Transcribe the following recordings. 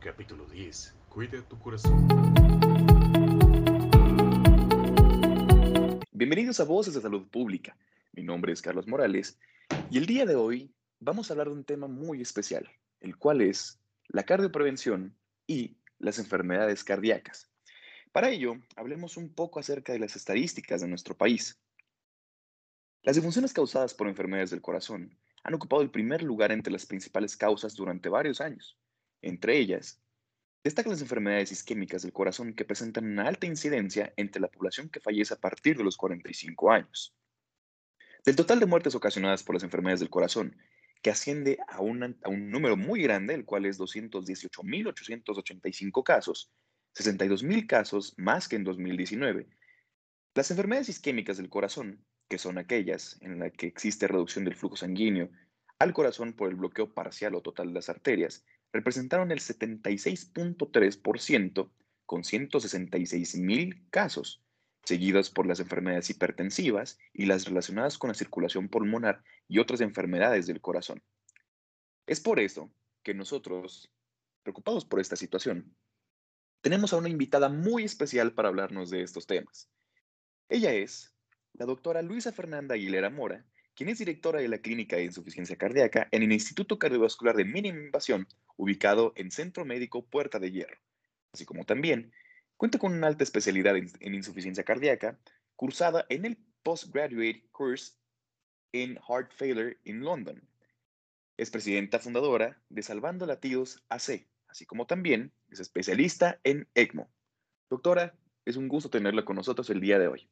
Capítulo 10. Cuida tu corazón. Bienvenidos a Voces de Salud Pública. Mi nombre es Carlos Morales y el día de hoy vamos a hablar de un tema muy especial, el cual es la cardioprevención y las enfermedades cardíacas. Para ello, hablemos un poco acerca de las estadísticas de nuestro país. Las disfunciones causadas por enfermedades del corazón han ocupado el primer lugar entre las principales causas durante varios años. Entre ellas, destacan las enfermedades isquémicas del corazón que presentan una alta incidencia entre la población que fallece a partir de los 45 años. Del total de muertes ocasionadas por las enfermedades del corazón, que asciende a, un número muy grande, el cual es 218.885 casos, 62.000 casos más que en 2019. Las enfermedades isquémicas del corazón que son aquellas en las que existe reducción del flujo sanguíneo al corazón por el bloqueo parcial o total de las arterias, representaron el 76.3% con 166 mil casos, seguidas por las enfermedades hipertensivas y las relacionadas con la circulación pulmonar y otras enfermedades del corazón. Es por eso que nosotros, preocupados por esta situación, tenemos a una invitada muy especial para hablarnos de estos temas. Ella es la doctora Luisa Fernanda Aguilera Mora, quien es directora de la Clínica de Insuficiencia Cardíaca en el Instituto Cardiovascular de Mínima Invasión, ubicado en Centro Médico Puerta de Hierro, así como también cuenta con una alta especialidad en, insuficiencia cardíaca, cursada en el Postgraduate Course in Heart Failure en London. Es presidenta fundadora de Salvando Latidos AC, así como también es especialista en ECMO. Doctora, es un gusto tenerla con nosotros el día de hoy.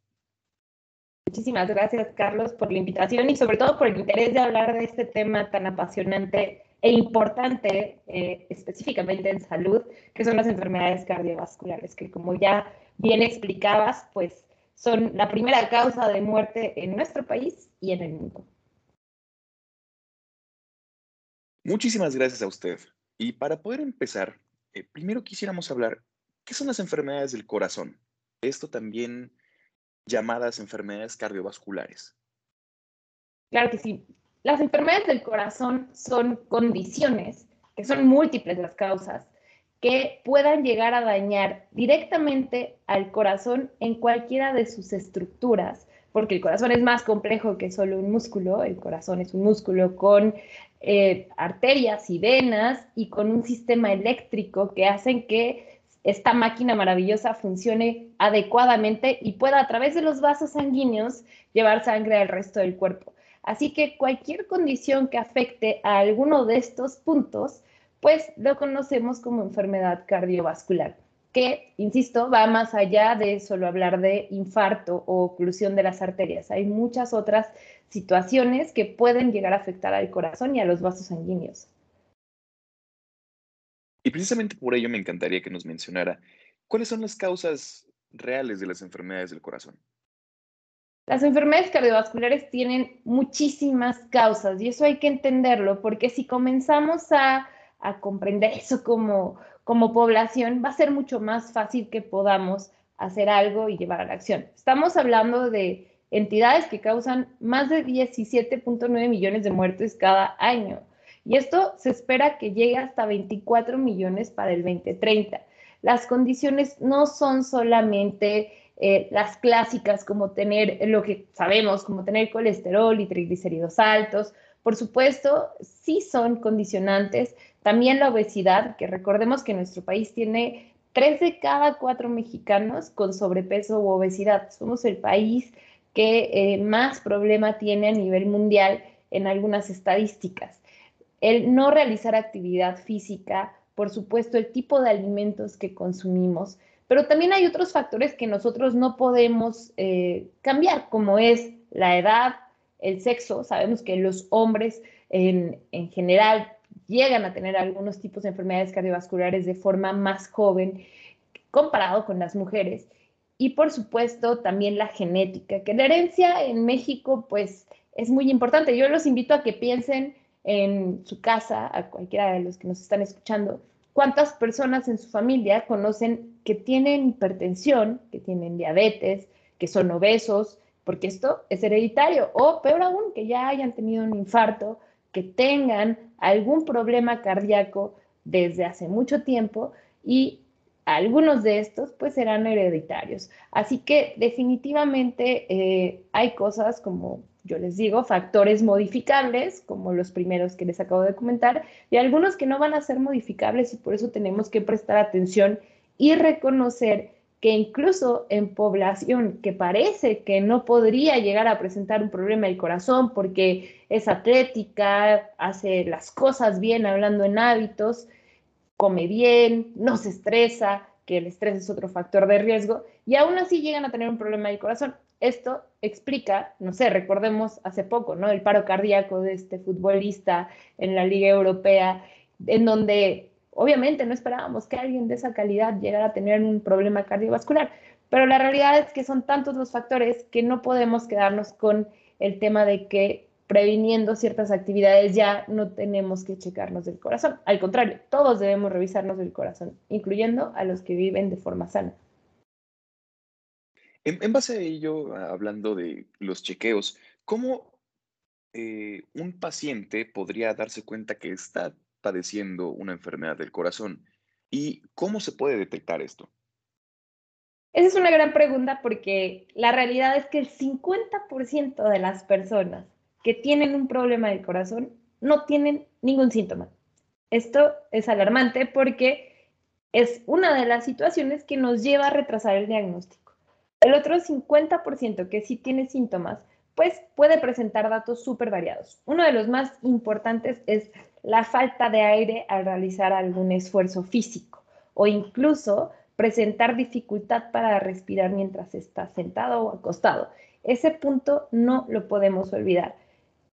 Muchísimas gracias, Carlos, por la invitación y sobre todo por el interés de hablar de este tema tan apasionante e importante, eh, específicamente en salud, que son las enfermedades cardiovasculares, que como ya bien explicabas, pues son la primera causa de muerte en nuestro país y en el mundo. Muchísimas gracias a usted. Y para poder empezar, eh, primero quisiéramos hablar, ¿qué son las enfermedades del corazón? Esto también llamadas enfermedades cardiovasculares? Claro que sí. Las enfermedades del corazón son condiciones, que son múltiples las causas, que puedan llegar a dañar directamente al corazón en cualquiera de sus estructuras, porque el corazón es más complejo que solo un músculo, el corazón es un músculo con eh, arterias y venas y con un sistema eléctrico que hacen que esta máquina maravillosa funcione adecuadamente y pueda a través de los vasos sanguíneos llevar sangre al resto del cuerpo. Así que cualquier condición que afecte a alguno de estos puntos, pues lo conocemos como enfermedad cardiovascular, que, insisto, va más allá de solo hablar de infarto o oclusión de las arterias. Hay muchas otras situaciones que pueden llegar a afectar al corazón y a los vasos sanguíneos. Y precisamente por ello me encantaría que nos mencionara cuáles son las causas reales de las enfermedades del corazón. Las enfermedades cardiovasculares tienen muchísimas causas y eso hay que entenderlo porque si comenzamos a, comprender eso como, como población, va a ser mucho más fácil que podamos hacer algo y llevar a la acción. Estamos hablando de entidades que causan más de 17.9 millones de muertes cada año. Y esto se espera que llegue hasta 24 millones para el 2030. Las condiciones no son solamente eh, las clásicas como tener lo que sabemos, como tener colesterol y triglicéridos altos. Por supuesto, sí son condicionantes. También la obesidad, que recordemos que nuestro país tiene tres de cada cuatro mexicanos con sobrepeso u obesidad. Somos el país que eh, más problema tiene a nivel mundial en algunas estadísticas el no realizar actividad física, por supuesto, el tipo de alimentos que consumimos, pero también hay otros factores que nosotros no podemos eh, cambiar, como es la edad, el sexo. Sabemos que los hombres en, en general llegan a tener algunos tipos de enfermedades cardiovasculares de forma más joven comparado con las mujeres. Y por supuesto también la genética, que la herencia en México pues es muy importante. Yo los invito a que piensen en su casa, a cualquiera de los que nos están escuchando, cuántas personas en su familia conocen que tienen hipertensión, que tienen diabetes, que son obesos, porque esto es hereditario, o peor aún, que ya hayan tenido un infarto, que tengan algún problema cardíaco desde hace mucho tiempo y algunos de estos pues serán hereditarios. Así que definitivamente eh, hay cosas como yo les digo, factores modificables, como los primeros que les acabo de comentar, y algunos que no van a ser modificables y por eso tenemos que prestar atención y reconocer que incluso en población que parece que no podría llegar a presentar un problema del corazón porque es atlética, hace las cosas bien hablando en hábitos, come bien, no se estresa, que el estrés es otro factor de riesgo, y aún así llegan a tener un problema del corazón. Esto explica, no sé, recordemos hace poco, ¿no? El paro cardíaco de este futbolista en la Liga Europea, en donde obviamente no esperábamos que alguien de esa calidad llegara a tener un problema cardiovascular, pero la realidad es que son tantos los factores que no podemos quedarnos con el tema de que previniendo ciertas actividades ya no tenemos que checarnos del corazón. Al contrario, todos debemos revisarnos del corazón, incluyendo a los que viven de forma sana. En, base a ello, hablando de los chequeos, ¿cómo eh, un paciente podría darse cuenta que está padeciendo una enfermedad del corazón? ¿Y cómo se puede detectar esto? Esa es una gran pregunta porque la realidad es que el 50% de las personas que tienen un problema del corazón no tienen ningún síntoma. Esto es alarmante porque es una de las situaciones que nos lleva a retrasar el diagnóstico. El otro 50% que sí tiene síntomas, pues puede presentar datos súper variados. Uno de los más importantes es la falta de aire al realizar algún esfuerzo físico o incluso presentar dificultad para respirar mientras está sentado o acostado. Ese punto no lo podemos olvidar.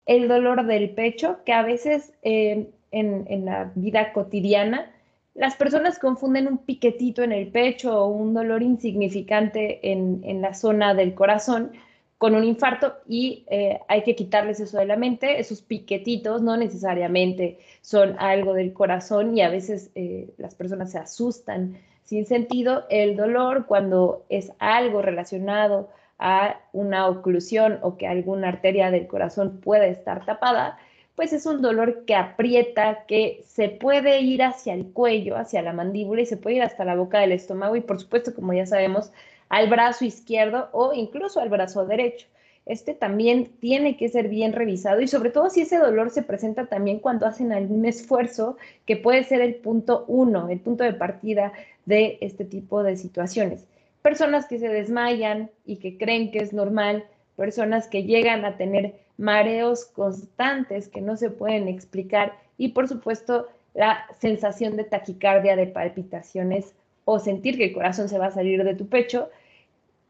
El dolor del pecho, que a veces eh, en, en la vida cotidiana las personas confunden un piquetito en el pecho o un dolor insignificante en, la zona del corazón con un infarto y eh, hay que quitarles eso de la mente. Esos piquetitos no necesariamente son algo del corazón y a veces eh, las personas se asustan sin sentido. El dolor cuando es algo relacionado a una oclusión o que alguna arteria del corazón puede estar tapada, pues es un dolor que aprieta, que se puede ir hacia el cuello, hacia la mandíbula y se puede ir hasta la boca del estómago y por supuesto, como ya sabemos, al brazo izquierdo o incluso al brazo derecho. Este también tiene que ser bien revisado y sobre todo si ese dolor se presenta también cuando hacen algún esfuerzo que puede ser el punto uno, el punto de partida de este tipo de situaciones. Personas que se desmayan y que creen que es normal, personas que llegan a tener mareos constantes que no se pueden explicar y por supuesto la sensación de taquicardia, de palpitaciones o sentir que el corazón se va a salir de tu pecho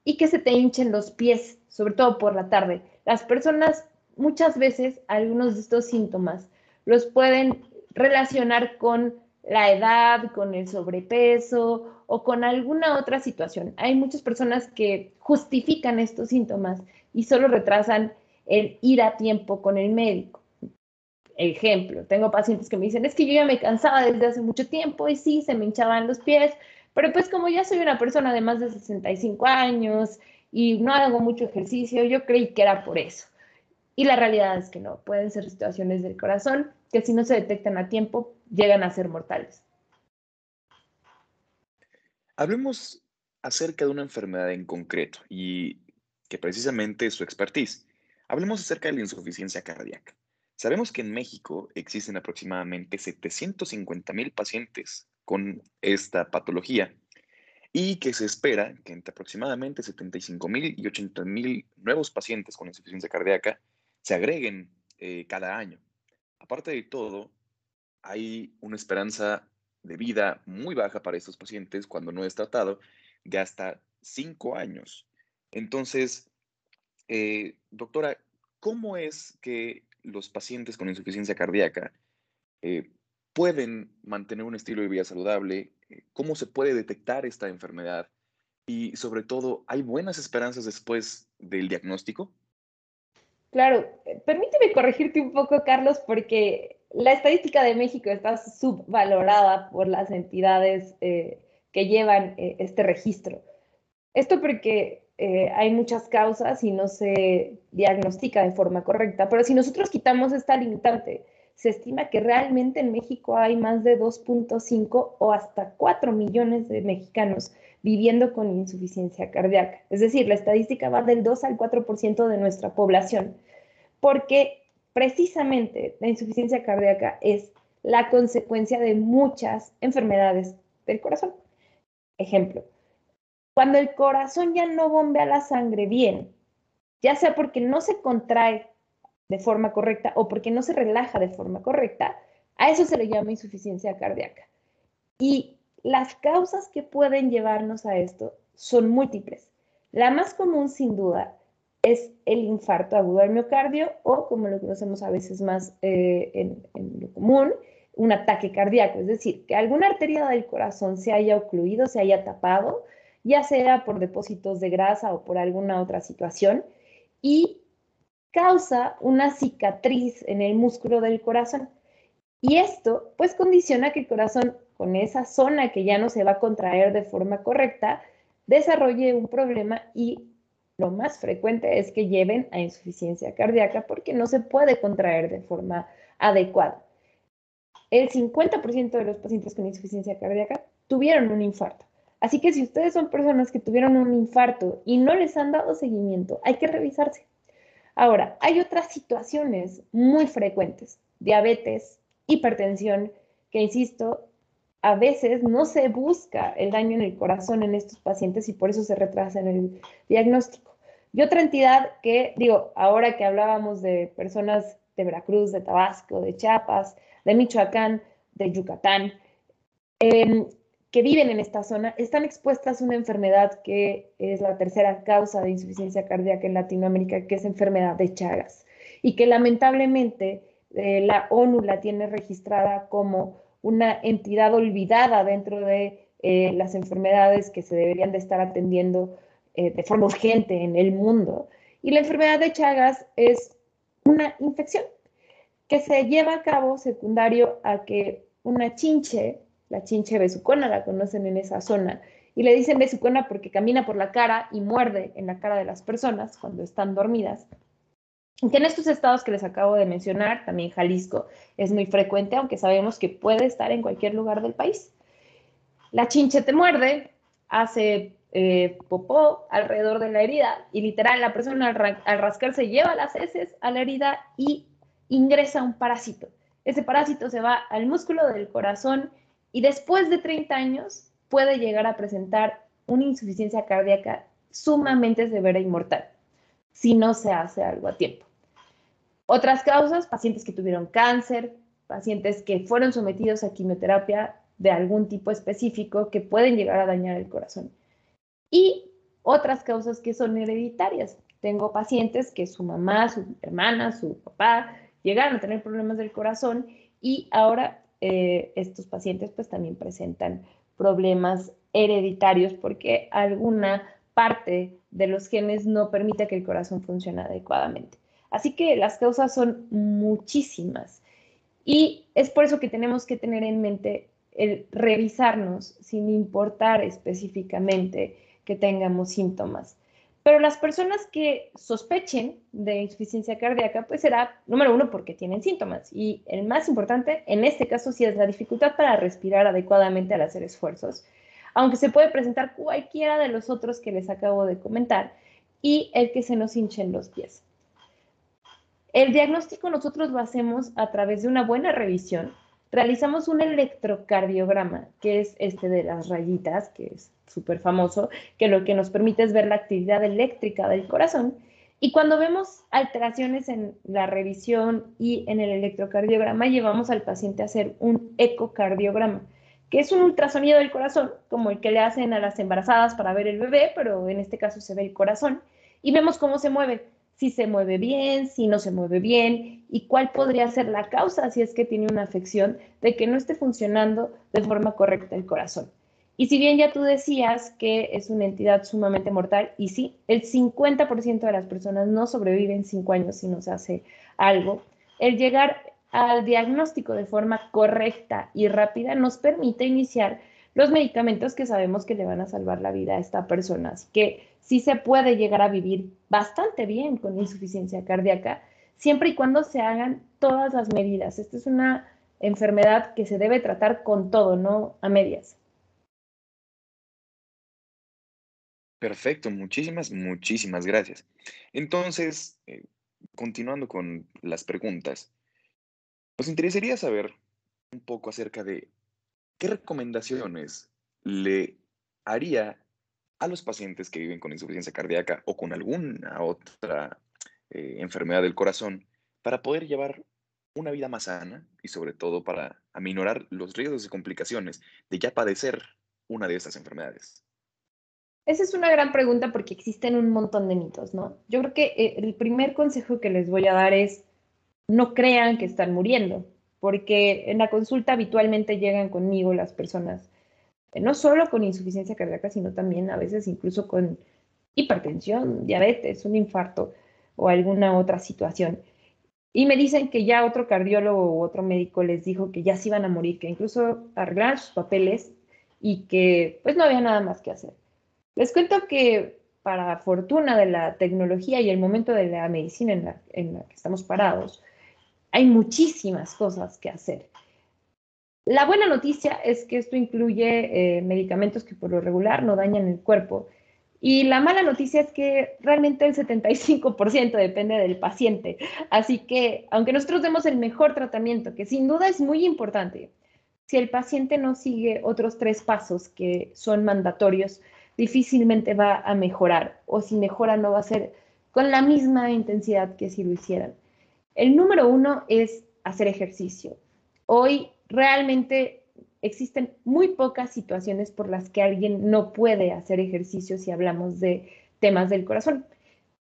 y que se te hinchen los pies, sobre todo por la tarde. Las personas muchas veces algunos de estos síntomas los pueden relacionar con la edad, con el sobrepeso o con alguna otra situación. Hay muchas personas que justifican estos síntomas y solo retrasan el ir a tiempo con el médico. Ejemplo, tengo pacientes que me dicen, es que yo ya me cansaba desde hace mucho tiempo y sí, se me hinchaban los pies, pero pues como ya soy una persona de más de 65 años y no hago mucho ejercicio, yo creí que era por eso. Y la realidad es que no, pueden ser situaciones del corazón que si no se detectan a tiempo llegan a ser mortales. Hablemos acerca de una enfermedad en concreto y que precisamente es su expertise. Hablemos acerca de la insuficiencia cardíaca. Sabemos que en México existen aproximadamente 750 mil pacientes con esta patología y que se espera que entre aproximadamente 75 mil y 80 mil nuevos pacientes con insuficiencia cardíaca se agreguen eh, cada año. Aparte de todo, hay una esperanza de vida muy baja para estos pacientes cuando no es tratado de hasta 5 años. Entonces, eh, doctora, ¿cómo es que los pacientes con insuficiencia cardíaca eh, pueden mantener un estilo de vida saludable? Eh, ¿Cómo se puede detectar esta enfermedad? Y sobre todo, ¿hay buenas esperanzas después del diagnóstico? Claro, permíteme corregirte un poco, Carlos, porque la estadística de México está subvalorada por las entidades que llevan este registro. Esto porque eh, hay muchas causas y no se diagnostica de forma correcta. Pero si nosotros quitamos esta limitante, se estima que realmente en México hay más de 2.5 o hasta 4 millones de mexicanos viviendo con insuficiencia cardíaca. Es decir, la estadística va del 2 al 4% de nuestra población, porque precisamente la insuficiencia cardíaca es la consecuencia de muchas enfermedades del corazón. Ejemplo, cuando el corazón ya no bombea la sangre bien, ya sea porque no se contrae de forma correcta o porque no se relaja de forma correcta, a eso se le llama insuficiencia cardíaca. Y las causas que pueden llevarnos a esto son múltiples. La más común, sin duda, es el infarto agudo del miocardio o, como lo conocemos a veces más eh, en, en, lo común, un ataque cardíaco. Es decir, que alguna arteria del corazón se haya ocluido, se haya tapado, ya sea por depósitos de grasa o por alguna otra situación, y causa una cicatriz en el músculo del corazón. Y esto, pues, condiciona que el corazón con esa zona que ya no se va a contraer de forma correcta, desarrolle un problema y lo más frecuente es que lleven a insuficiencia cardíaca porque no se puede contraer de forma adecuada. El 50% de los pacientes con insuficiencia cardíaca tuvieron un infarto. Así que si ustedes son personas que tuvieron un infarto y no les han dado seguimiento, hay que revisarse. Ahora, hay otras situaciones muy frecuentes, diabetes, hipertensión, que insisto, a veces no se busca el daño en el corazón en estos pacientes y por eso se retrasa en el diagnóstico. Y otra entidad que, digo, ahora que hablábamos de personas de Veracruz, de Tabasco, de Chiapas, de Michoacán, de Yucatán, eh, que viven en esta zona, están expuestas a una enfermedad que es la tercera causa de insuficiencia cardíaca en Latinoamérica, que es enfermedad de Chagas, y que lamentablemente eh, la ONU la tiene registrada como una entidad olvidada dentro de eh, las enfermedades que se deberían de estar atendiendo eh, de forma urgente en el mundo. Y la enfermedad de Chagas es una infección que se lleva a cabo secundario a que una chinche, la chinche besucona, la conocen en esa zona, y le dicen besucona porque camina por la cara y muerde en la cara de las personas cuando están dormidas que en estos estados que les acabo de mencionar, también Jalisco es muy frecuente, aunque sabemos que puede estar en cualquier lugar del país. La chinche te muerde, hace eh, popó alrededor de la herida y literal la persona al, al rascarse lleva las heces a la herida y ingresa un parásito. Ese parásito se va al músculo del corazón y después de 30 años puede llegar a presentar una insuficiencia cardíaca sumamente severa y mortal si no se hace algo a tiempo. Otras causas, pacientes que tuvieron cáncer, pacientes que fueron sometidos a quimioterapia de algún tipo específico que pueden llegar a dañar el corazón. Y otras causas que son hereditarias. Tengo pacientes que su mamá, su hermana, su papá llegaron a tener problemas del corazón y ahora eh, estos pacientes pues también presentan problemas hereditarios porque alguna parte de los genes no permite que el corazón funcione adecuadamente. Así que las causas son muchísimas y es por eso que tenemos que tener en mente el revisarnos sin importar específicamente que tengamos síntomas. Pero las personas que sospechen de insuficiencia cardíaca, pues será, número uno, porque tienen síntomas. Y el más importante, en este caso, sí es la dificultad para respirar adecuadamente al hacer esfuerzos. Aunque se puede presentar cualquiera de los otros que les acabo de comentar y el que se nos hinchen los pies. El diagnóstico nosotros lo hacemos a través de una buena revisión. Realizamos un electrocardiograma, que es este de las rayitas, que es súper famoso, que lo que nos permite es ver la actividad eléctrica del corazón. Y cuando vemos alteraciones en la revisión y en el electrocardiograma, llevamos al paciente a hacer un ecocardiograma, que es un ultrasonido del corazón, como el que le hacen a las embarazadas para ver el bebé, pero en este caso se ve el corazón, y vemos cómo se mueve si se mueve bien, si no se mueve bien y cuál podría ser la causa si es que tiene una afección de que no esté funcionando de forma correcta el corazón. Y si bien ya tú decías que es una entidad sumamente mortal, y sí, el 50% de las personas no sobreviven cinco años si no se hace algo, el llegar al diagnóstico de forma correcta y rápida nos permite iniciar los medicamentos que sabemos que le van a salvar la vida a esta persona. Así que sí se puede llegar a vivir bastante bien con insuficiencia cardíaca siempre y cuando se hagan todas las medidas. Esta es una enfermedad que se debe tratar con todo, no a medias. Perfecto, muchísimas, muchísimas gracias. Entonces, eh, continuando con las preguntas, nos interesaría saber un poco acerca de qué recomendaciones le haría a los pacientes que viven con insuficiencia cardíaca o con alguna otra eh, enfermedad del corazón para poder llevar una vida más sana y sobre todo para aminorar los riesgos y complicaciones de ya padecer una de estas enfermedades. Esa es una gran pregunta porque existen un montón de mitos, ¿no? Yo creo que eh, el primer consejo que les voy a dar es no crean que están muriendo, porque en la consulta habitualmente llegan conmigo las personas, no solo con insuficiencia cardíaca, sino también a veces incluso con hipertensión, diabetes, un infarto o alguna otra situación. Y me dicen que ya otro cardiólogo u otro médico les dijo que ya se iban a morir, que incluso arreglaron sus papeles y que pues no había nada más que hacer. Les cuento que para fortuna de la tecnología y el momento de la medicina en la, en la que estamos parados, hay muchísimas cosas que hacer. La buena noticia es que esto incluye eh, medicamentos que por lo regular no dañan el cuerpo y la mala noticia es que realmente el 75% depende del paciente. Así que, aunque nosotros demos el mejor tratamiento, que sin duda es muy importante, si el paciente no sigue otros tres pasos que son mandatorios, difícilmente va a mejorar o si mejora no va a ser con la misma intensidad que si lo hicieran. El número uno es hacer ejercicio. Hoy realmente existen muy pocas situaciones por las que alguien no puede hacer ejercicio si hablamos de temas del corazón.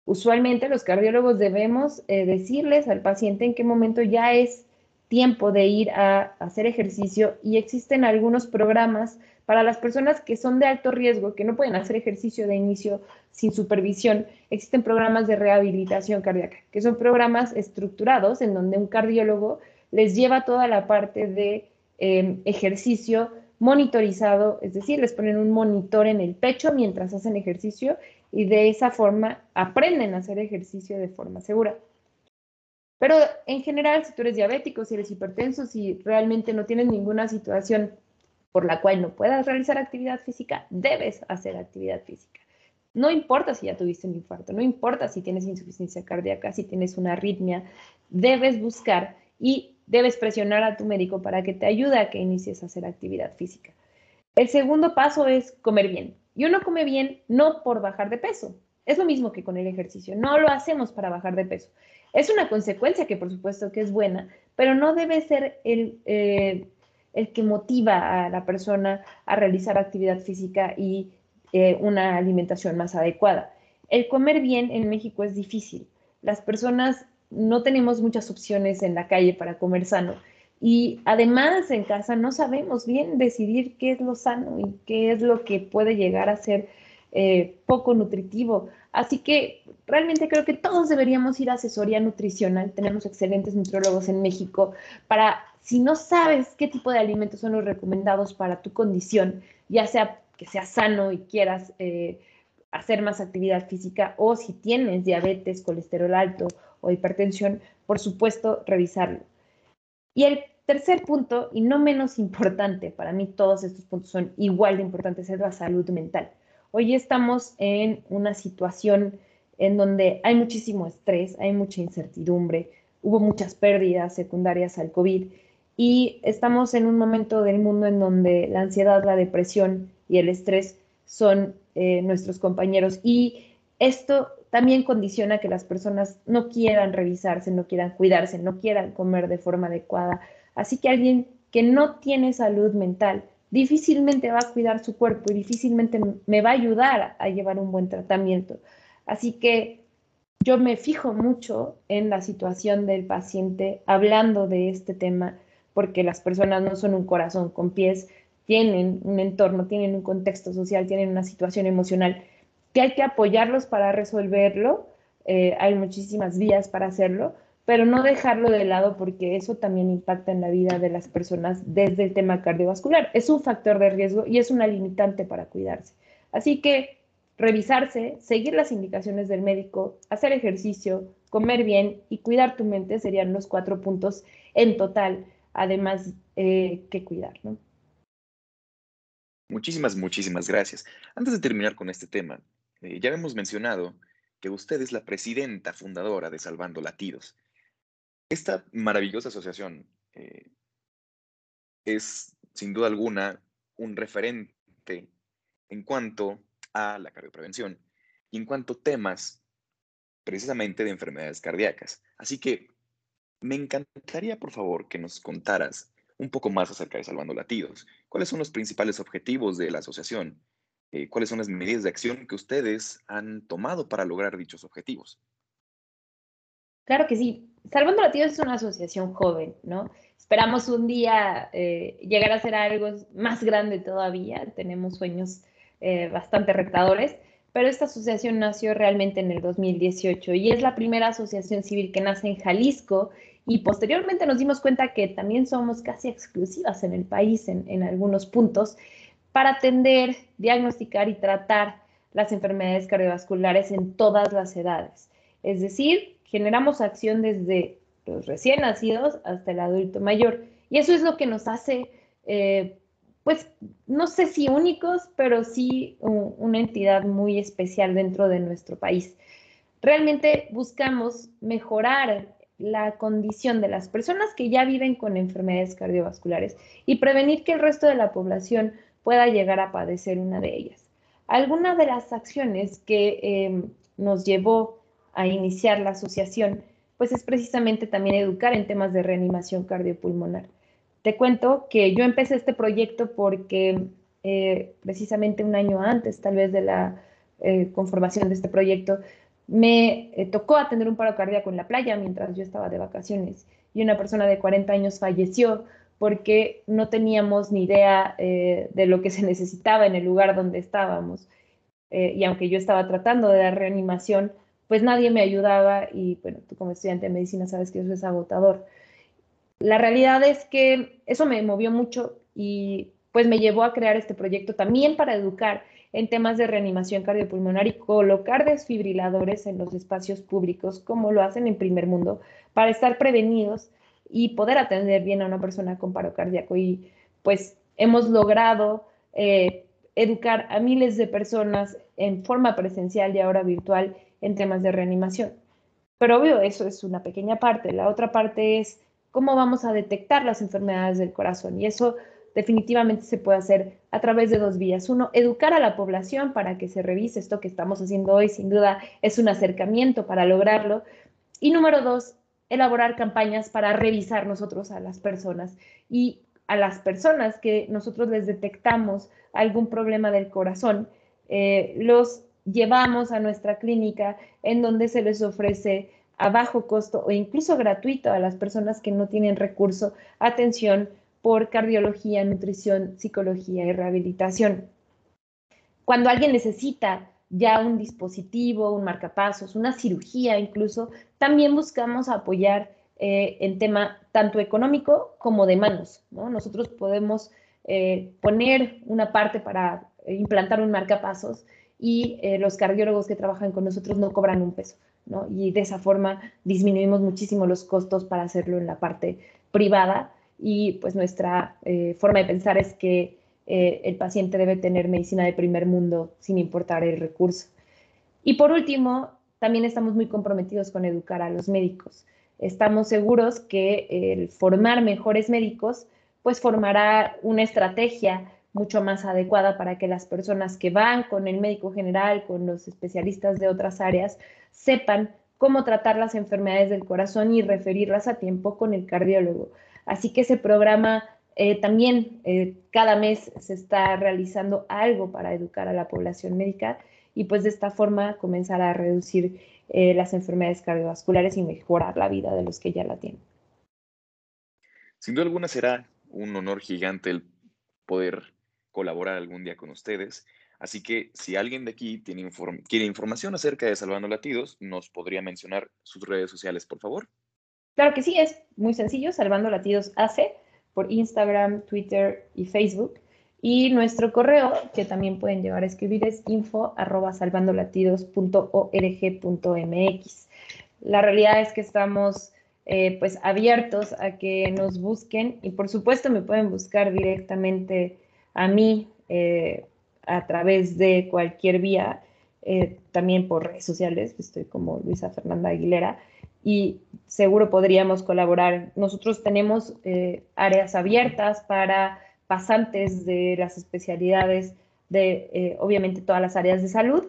Usualmente los cardiólogos debemos eh, decirles al paciente en qué momento ya es tiempo de ir a hacer ejercicio y existen algunos programas para las personas que son de alto riesgo, que no pueden hacer ejercicio de inicio sin supervisión. Existen programas de rehabilitación cardíaca, que son programas estructurados en donde un cardiólogo les lleva toda la parte de Em, ejercicio monitorizado, es decir, les ponen un monitor en el pecho mientras hacen ejercicio y de esa forma aprenden a hacer ejercicio de forma segura. Pero en general, si tú eres diabético, si eres hipertenso, si realmente no tienes ninguna situación por la cual no puedas realizar actividad física, debes hacer actividad física. No importa si ya tuviste un infarto, no importa si tienes insuficiencia cardíaca, si tienes una arritmia, debes buscar y debes presionar a tu médico para que te ayude a que inicies a hacer actividad física. El segundo paso es comer bien. Y uno come bien no por bajar de peso. Es lo mismo que con el ejercicio. No lo hacemos para bajar de peso. Es una consecuencia que por supuesto que es buena, pero no debe ser el, eh, el que motiva a la persona a realizar actividad física y eh, una alimentación más adecuada. El comer bien en México es difícil. Las personas no tenemos muchas opciones en la calle para comer sano. Y además en casa no sabemos bien decidir qué es lo sano y qué es lo que puede llegar a ser eh, poco nutritivo. Así que realmente creo que todos deberíamos ir a asesoría nutricional. Tenemos excelentes nutriólogos en México para, si no sabes qué tipo de alimentos son los recomendados para tu condición, ya sea que sea sano y quieras eh, hacer más actividad física o si tienes diabetes, colesterol alto o hipertensión, por supuesto, revisarlo. Y el tercer punto, y no menos importante, para mí todos estos puntos son igual de importantes, es la salud mental. Hoy estamos en una situación en donde hay muchísimo estrés, hay mucha incertidumbre, hubo muchas pérdidas secundarias al COVID y estamos en un momento del mundo en donde la ansiedad, la depresión y el estrés son eh, nuestros compañeros y esto también condiciona que las personas no quieran revisarse, no quieran cuidarse, no quieran comer de forma adecuada. Así que alguien que no tiene salud mental difícilmente va a cuidar su cuerpo y difícilmente me va a ayudar a llevar un buen tratamiento. Así que yo me fijo mucho en la situación del paciente hablando de este tema, porque las personas no son un corazón con pies, tienen un entorno, tienen un contexto social, tienen una situación emocional que hay que apoyarlos para resolverlo. Eh, hay muchísimas vías para hacerlo, pero no dejarlo de lado porque eso también impacta en la vida de las personas desde el tema cardiovascular. Es un factor de riesgo y es una limitante para cuidarse. Así que revisarse, seguir las indicaciones del médico, hacer ejercicio, comer bien y cuidar tu mente serían los cuatro puntos en total, además eh, que cuidar. ¿no? Muchísimas, muchísimas gracias. Antes de terminar con este tema, eh, ya hemos mencionado que usted es la presidenta fundadora de Salvando Latidos. Esta maravillosa asociación eh, es, sin duda alguna, un referente en cuanto a la cardioprevención y en cuanto a temas precisamente de enfermedades cardíacas. Así que me encantaría, por favor, que nos contaras un poco más acerca de Salvando Latidos. ¿Cuáles son los principales objetivos de la asociación? Eh, ¿Cuáles son las medidas de acción que ustedes han tomado para lograr dichos objetivos? Claro que sí. Salvando Latidos es una asociación joven, ¿no? Esperamos un día eh, llegar a ser algo más grande todavía. Tenemos sueños eh, bastante rectadores, pero esta asociación nació realmente en el 2018 y es la primera asociación civil que nace en Jalisco y posteriormente nos dimos cuenta que también somos casi exclusivas en el país en, en algunos puntos para atender, diagnosticar y tratar las enfermedades cardiovasculares en todas las edades. Es decir, generamos acción desde los recién nacidos hasta el adulto mayor. Y eso es lo que nos hace eh, pues no sé si únicos, pero sí una entidad muy especial dentro de nuestro país. Realmente buscamos mejorar la condición de las personas que ya viven con enfermedades cardiovasculares y prevenir que el resto de la población pueda llegar a padecer una de ellas. Alguna de las acciones que em, nos llevó a iniciar la asociación, pues es precisamente también educar en temas de reanimación cardiopulmonar. Te cuento que yo empecé este proyecto porque eh, precisamente un año antes, tal vez de la eh, conformación de este proyecto, me eh, tocó atender un paro cardíaco en la playa mientras yo estaba de vacaciones y una persona de 40 años falleció porque no teníamos ni idea de lo que se necesitaba en el lugar donde estábamos. y aunque yo estaba tratando de dar reanimación, pues nadie me ayudaba y bueno, tú como estudiante de medicina sabes que eso es agotador. La realidad es que eso me movió mucho y pues me llevó a crear este proyecto también para educar en temas de reanimación cardiopulmonar y colocar desfibriladores en los espacios públicos, como lo hacen en primer mundo, para estar prevenidos y poder atender bien a una persona con paro cardíaco. Y pues hemos logrado eh, educar a miles de personas en forma presencial y ahora virtual en temas de reanimación. Pero obvio, eso es una pequeña parte. La otra parte es cómo vamos a detectar las enfermedades del corazón. Y eso definitivamente se puede hacer a través de dos vías. Uno, educar a la población para que se revise esto que estamos haciendo hoy. Sin duda es un acercamiento para lograrlo. Y número dos, elaborar campañas para revisar nosotros a las personas y a las personas que nosotros les detectamos algún problema del corazón, eh, los llevamos a nuestra clínica en donde se les ofrece a bajo costo o incluso gratuito a las personas que no tienen recurso atención por cardiología, nutrición, psicología y rehabilitación. Cuando alguien necesita ya un dispositivo, un marcapasos, una cirugía incluso, también buscamos apoyar eh, en tema tanto económico como de manos. Nosotros podemos eh, poner una parte para implantar un marcapasos y eh, los cardiólogos que trabajan con nosotros no cobran un peso. Y de esa forma disminuimos muchísimo los costos para hacerlo en la parte privada y pues nuestra eh, forma de pensar es que eh, el paciente debe tener medicina de primer mundo sin importar el recurso. Y por último, también estamos muy comprometidos con educar a los médicos. Estamos seguros que el formar mejores médicos pues formará una estrategia mucho más adecuada para que las personas que van con el médico general, con los especialistas de otras áreas, sepan cómo tratar las enfermedades del corazón y referirlas a tiempo con el cardiólogo. Así que ese programa eh, también eh, cada mes se está realizando algo para educar a la población médica y pues de esta forma comenzar a reducir eh, las enfermedades cardiovasculares y mejorar la vida de los que ya la tienen. Sin duda alguna será un honor gigante el poder colaborar algún día con ustedes. Así que si alguien de aquí tiene quiere información acerca de Salvando Latidos, ¿nos podría mencionar sus redes sociales, por favor? Claro que sí, es muy sencillo, Salvando Latidos hace por Instagram, Twitter y Facebook. Y nuestro correo, que también pueden llegar a escribir, es info arroba salvandolatidos.org.mx. La realidad es que estamos eh, pues abiertos a que nos busquen y por supuesto me pueden buscar directamente a mí eh, a través de cualquier vía, eh, también por redes sociales, estoy como Luisa Fernanda Aguilera y seguro podríamos colaborar. Nosotros tenemos áreas abiertas para pasantes de las especialidades de, obviamente, todas las áreas de salud.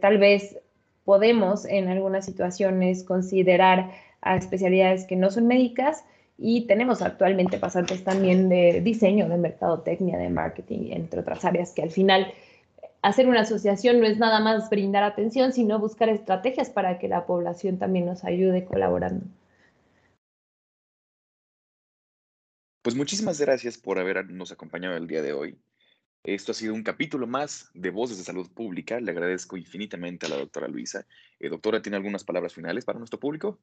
tal vez podemos en algunas situaciones considerar a especialidades que no son médicas y tenemos actualmente pasantes también de diseño, de mercadotecnia, de marketing, entre otras áreas que al final hacer una asociación no es nada más brindar atención, sino buscar estrategias para que la población también nos ayude colaborando. Pues muchísimas gracias por habernos acompañado el día de hoy. Esto ha sido un capítulo más de Voces de Salud Pública. Le agradezco infinitamente a la doctora Luisa. Eh, doctora, ¿tiene algunas palabras finales para nuestro público?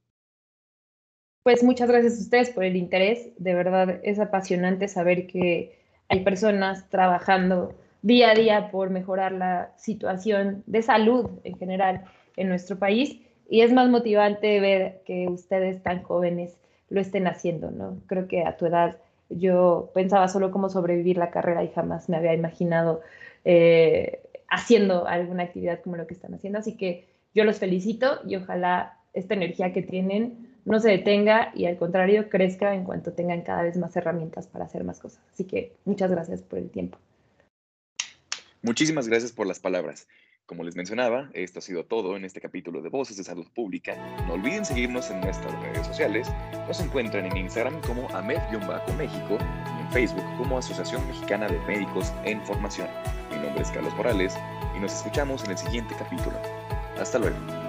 Pues muchas gracias a ustedes por el interés. De verdad es apasionante saber que hay personas trabajando día a día por mejorar la situación de salud en general en nuestro país y es más motivante ver que ustedes tan jóvenes lo estén haciendo, ¿no? Creo que a tu edad yo pensaba solo cómo sobrevivir la carrera y jamás me había imaginado eh, haciendo alguna actividad como lo que están haciendo, así que yo los felicito y ojalá esta energía que tienen no se detenga y al contrario crezca en cuanto tengan cada vez más herramientas para hacer más cosas. Así que muchas gracias por el tiempo. Muchísimas gracias por las palabras. Como les mencionaba, esto ha sido todo en este capítulo de Voces de Salud Pública. No olviden seguirnos en nuestras redes sociales. Nos encuentran en Instagram como AMED-México y en Facebook como Asociación Mexicana de Médicos en Formación. Mi nombre es Carlos Morales y nos escuchamos en el siguiente capítulo. Hasta luego.